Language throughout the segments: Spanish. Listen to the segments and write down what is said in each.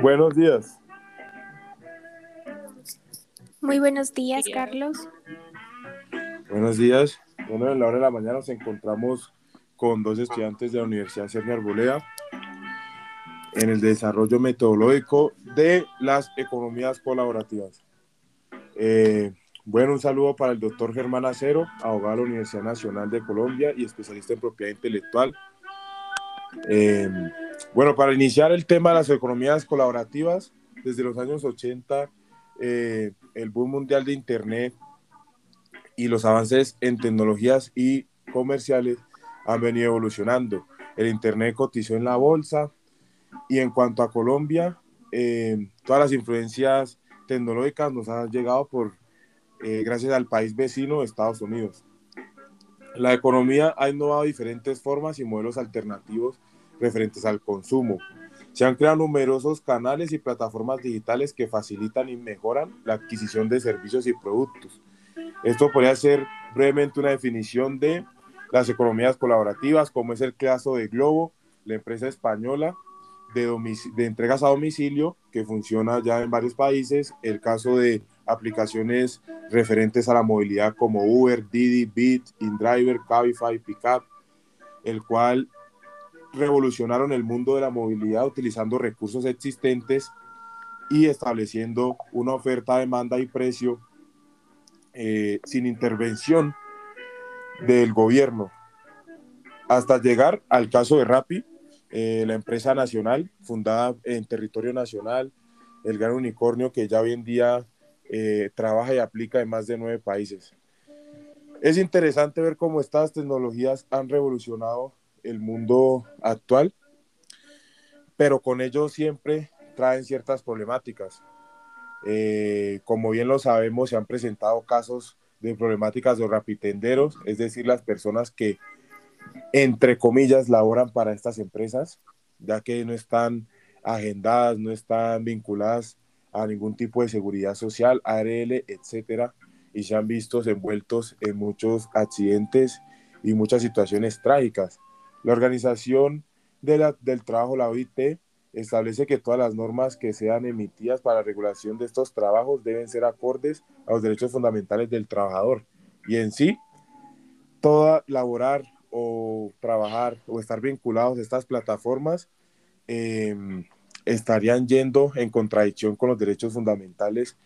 Buenos días. Muy buenos días, Carlos. Buenos días. Bueno, en la hora de la mañana nos encontramos con dos estudiantes de la Universidad Sergio Arboleda en el desarrollo metodológico de las economías colaborativas. Eh, bueno, un saludo para el doctor Germán Acero, abogado de la Universidad Nacional de Colombia y especialista en propiedad intelectual. Eh, bueno, para iniciar el tema de las economías colaborativas, desde los años 80, eh, el boom mundial de Internet y los avances en tecnologías y comerciales han venido evolucionando. El Internet cotizó en la bolsa y en cuanto a Colombia, eh, todas las influencias tecnológicas nos han llegado por, eh, gracias al país vecino, Estados Unidos. La economía ha innovado diferentes formas y modelos alternativos referentes al consumo. Se han creado numerosos canales y plataformas digitales que facilitan y mejoran la adquisición de servicios y productos. Esto podría ser brevemente una definición de las economías colaborativas, como es el caso de Globo, la empresa española de, de entregas a domicilio que funciona ya en varios países, el caso de aplicaciones referentes a la movilidad como Uber, Didi, Bit, InDriver, Cabify, Pickup, el cual revolucionaron el mundo de la movilidad utilizando recursos existentes y estableciendo una oferta, demanda y precio eh, sin intervención del gobierno, hasta llegar al caso de Rappi, eh, la empresa nacional fundada en territorio nacional, el gran unicornio que ya hoy en día eh, trabaja y aplica en más de nueve países. Es interesante ver cómo estas tecnologías han revolucionado el mundo actual, pero con ello siempre traen ciertas problemáticas. Eh, como bien lo sabemos, se han presentado casos de problemáticas de rapitenderos, es decir, las personas que, entre comillas, laboran para estas empresas, ya que no están agendadas, no están vinculadas a ningún tipo de seguridad social, ARL, etcétera, y se han visto envueltos en muchos accidentes y muchas situaciones trágicas. La Organización del Trabajo, la OIT, establece que todas las normas que sean emitidas para la regulación de estos trabajos deben ser acordes a los derechos fundamentales del trabajador. Y en sí, toda laborar o trabajar o estar vinculados a estas plataformas em, estarían yendo en contradicción con los derechos fundamentales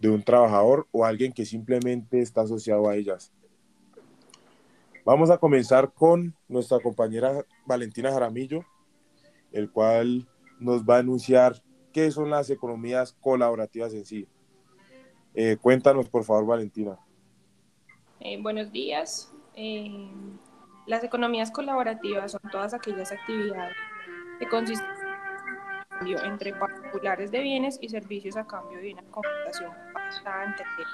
de un trabajador o alguien que simplemente está asociado a ellas. Vamos a comenzar con nuestra compañera Valentina Jaramillo, el cual nos va a anunciar qué son las economías colaborativas en sí. Eh, cuéntanos, por favor, Valentina. Eh, buenos días. Eh, las economías colaborativas son todas aquellas actividades que consisten en entre particulares de bienes y servicios a cambio de una para entender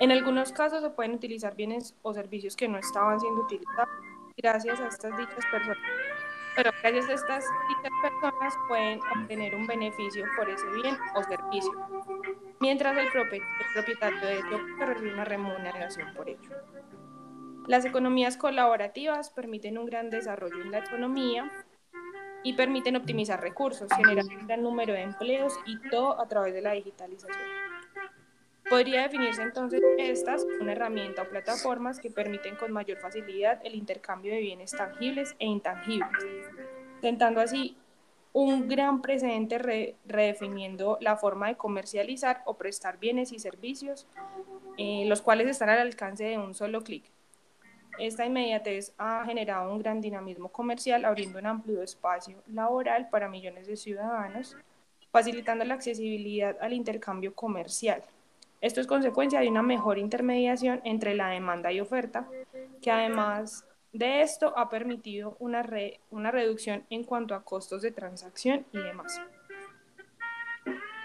en algunos casos se pueden utilizar bienes o servicios que no estaban siendo utilizados gracias a estas dichas personas. Pero gracias a estas dichas personas pueden obtener un beneficio por ese bien o servicio, mientras el, propietario de ello recibe una remuneración por ello. Las economías colaborativas permiten un gran desarrollo en la economía y permiten optimizar recursos, generar un gran número de empleos y todo a través de la digitalización. Podría definirse entonces estas una herramienta o plataformas que permiten con mayor facilidad el intercambio de bienes tangibles e intangibles, sentando así un gran precedente redefiniendo la forma de comercializar o prestar bienes y servicios, eh, los cuales están al alcance de un solo clic. Esta inmediatez ha generado un gran dinamismo comercial, abriendo un amplio espacio laboral para millones de ciudadanos, facilitando la accesibilidad al intercambio comercial. Esto es consecuencia de una mejor intermediación entre la demanda y oferta, que además de esto ha permitido una, una reducción en cuanto a costos de transacción y demás.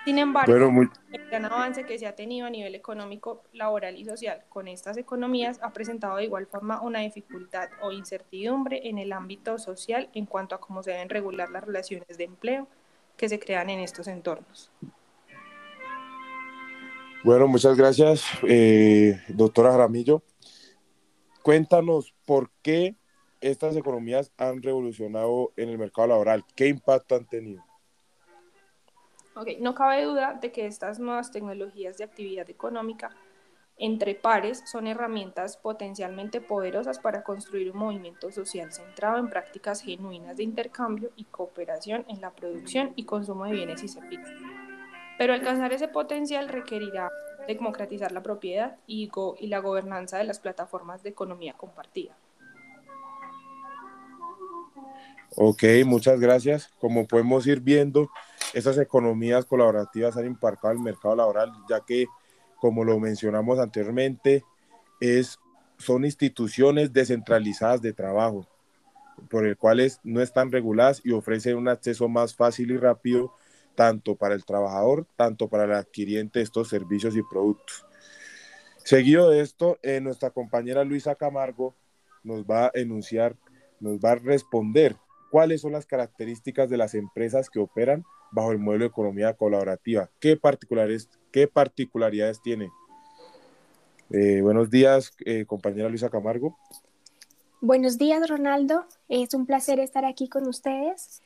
Sin embargo, el gran avance que se ha tenido a nivel económico, laboral y social con estas economías ha presentado de igual forma una dificultad o incertidumbre en el ámbito social en cuanto a cómo se deben regular las relaciones de empleo que se crean en estos entornos. Bueno, muchas gracias, eh, doctora Jaramillo. Cuéntanos por qué estas economías han revolucionado en el mercado laboral. ¿Qué impacto han tenido? Okay. No cabe duda de que estas nuevas tecnologías de actividad económica entre pares son herramientas potencialmente poderosas para construir un movimiento social centrado en prácticas genuinas de intercambio y cooperación en la producción y consumo de bienes y servicios. Pero alcanzar ese potencial requerirá democratizar la propiedad y, y la gobernanza de las plataformas de economía compartida. Ok, muchas gracias. Como podemos ir viendo, esas economías colaborativas han impactado el mercado laboral, ya que como lo mencionamos anteriormente, es, son instituciones descentralizadas de trabajo, por el cuales no están reguladas y ofrecen un acceso más fácil y rápido tanto para el trabajador, tanto para el adquiriente de estos servicios y productos. Seguido de esto, eh, nuestra compañera Luisa Camargo nos va a enunciar, nos va a responder cuáles son las características de las empresas que operan bajo el modelo de economía colaborativa, qué particulares, ¿Qué particularidades tiene? Eh, buenos días, eh, compañera Luisa Camargo. Buenos días, Ronaldo. Es un placer estar aquí con ustedes.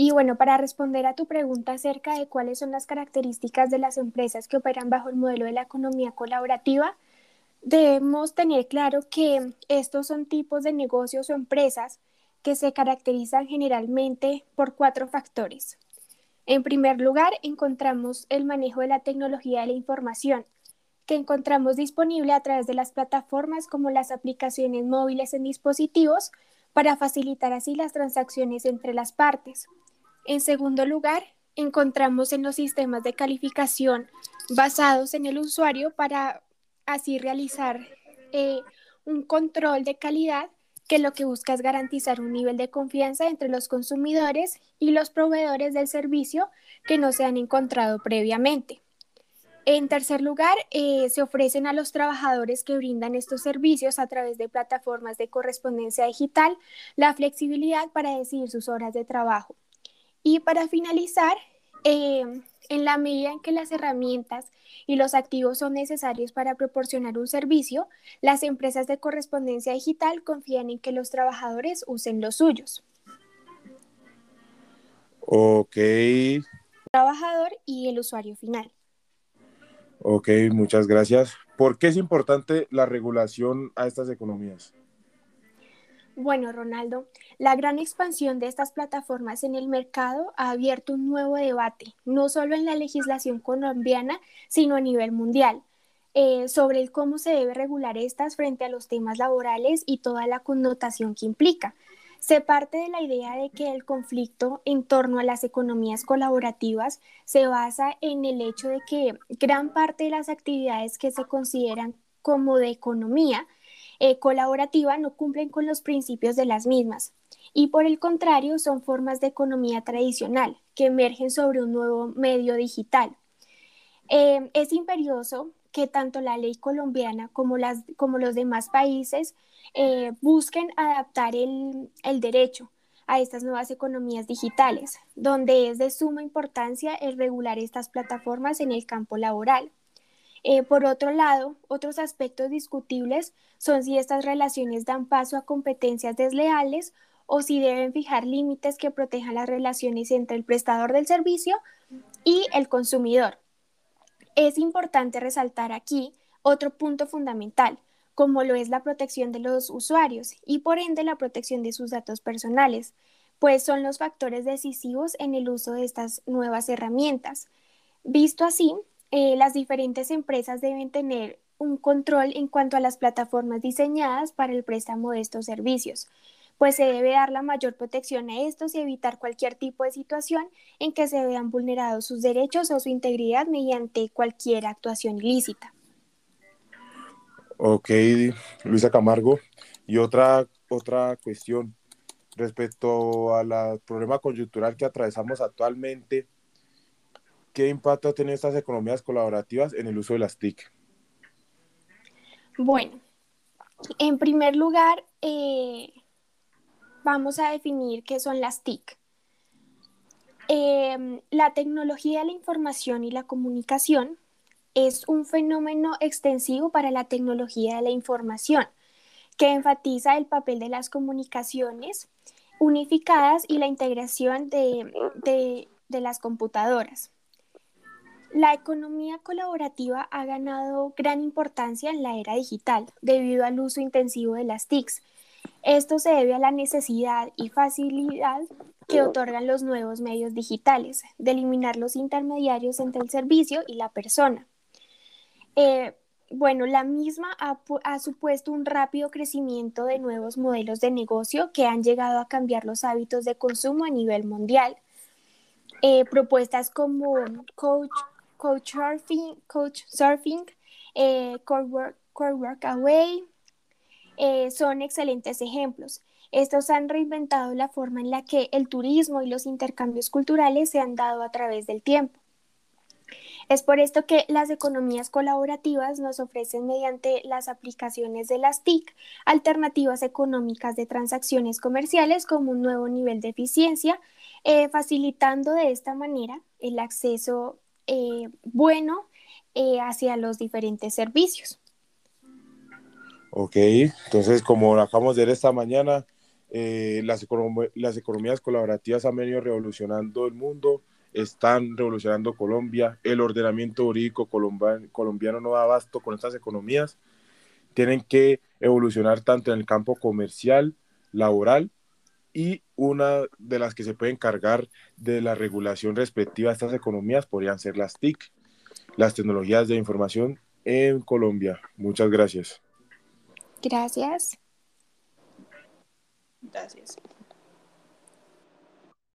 Y bueno, para responder a tu pregunta acerca de cuáles son las características de las empresas que operan bajo el modelo de la economía colaborativa, debemos tener claro que estos son tipos de negocios o empresas que se caracterizan generalmente por cuatro factores. En primer lugar, encontramos el manejo de la tecnología de la información, que encontramos disponible a través de las plataformas como las aplicaciones móviles en dispositivos para facilitar así las transacciones entre las partes. En segundo lugar, encontramos en los sistemas de calificación basados en el usuario para así realizar eh, un control de calidad que lo que busca es garantizar un nivel de confianza entre los consumidores y los proveedores del servicio que no se han encontrado previamente. En tercer lugar, eh, se ofrecen a los trabajadores que brindan estos servicios a través de plataformas de correspondencia digital la flexibilidad para decidir sus horas de trabajo. Y para finalizar, eh, en la medida en que las herramientas y los activos son necesarios para proporcionar un servicio, las empresas de correspondencia digital confían en que los trabajadores usen los suyos. Ok. Trabajador y el usuario final. Ok, muchas gracias. ¿Por qué es importante la regulación a estas economías? Bueno, Ronaldo, la gran expansión de estas plataformas en el mercado ha abierto un nuevo debate, no solo en la legislación colombiana, sino a nivel mundial, eh, sobre el cómo se debe regular estas frente a los temas laborales y toda la connotación que implica. Se parte de la idea de que el conflicto en torno a las economías colaborativas se basa en el hecho de que gran parte de las actividades que se consideran como de economía eh, colaborativa no cumplen con los principios de las mismas y por el contrario son formas de economía tradicional que emergen sobre un nuevo medio digital. Eh, es imperioso que tanto la ley colombiana como, las, como los demás países eh, busquen adaptar el, el derecho a estas nuevas economías digitales, donde es de suma importancia el regular estas plataformas en el campo laboral. Eh, por otro lado, otros aspectos discutibles son si estas relaciones dan paso a competencias desleales o si deben fijar límites que protejan las relaciones entre el prestador del servicio y el consumidor. Es importante resaltar aquí otro punto fundamental, como lo es la protección de los usuarios y por ende la protección de sus datos personales, pues son los factores decisivos en el uso de estas nuevas herramientas. Visto así, eh, las diferentes empresas deben tener un control en cuanto a las plataformas diseñadas para el préstamo de estos servicios, pues se debe dar la mayor protección a estos y evitar cualquier tipo de situación en que se vean vulnerados sus derechos o su integridad mediante cualquier actuación ilícita. Ok, Luisa Camargo. Y otra, otra cuestión respecto al problema coyuntural que atravesamos actualmente ¿qué impacto tienen estas economías colaborativas en el uso de las TIC? Bueno, en primer lugar, eh, vamos a definir qué son las TIC. Em, la tecnología de la información y la comunicación es un fenómeno extensivo para la tecnología de la información que enfatiza el papel de las comunicaciones unificadas y la integración de las computadoras. La economía colaborativa ha ganado gran importancia en la era digital debido al uso intensivo de las TICs. Esto se debe a la necesidad y facilidad que otorgan los nuevos medios digitales, de eliminar los intermediarios entre el servicio y la persona. Eh, bueno, la misma ha, supuesto un rápido crecimiento de nuevos modelos de negocio que han llegado a cambiar los hábitos de consumo a nivel mundial. Eh, propuestas como Coach, coach Surfing, Coach Surfing eh, Core, work, Away eh, son excelentes ejemplos. Estos han reinventado la forma en la que el turismo y los intercambios culturales se han dado a través del tiempo. Es por esto que las economías colaborativas nos ofrecen mediante las aplicaciones de las TIC alternativas económicas de transacciones comerciales como un nuevo nivel de eficiencia, eh, facilitando de esta manera el acceso eh, bueno eh, hacia los diferentes servicios. Ok, entonces como acabamos de ver esta mañana, las, las economías colaborativas han venido revolucionando el mundo están revolucionando Colombia, el ordenamiento jurídico colombiano, no da abasto con estas economías, tienen que evolucionar tanto en el campo comercial, laboral y una de las que se puede encargar de la regulación respectiva a estas economías podrían ser las TIC, las tecnologías de información en Colombia. Muchas gracias. Gracias. Gracias.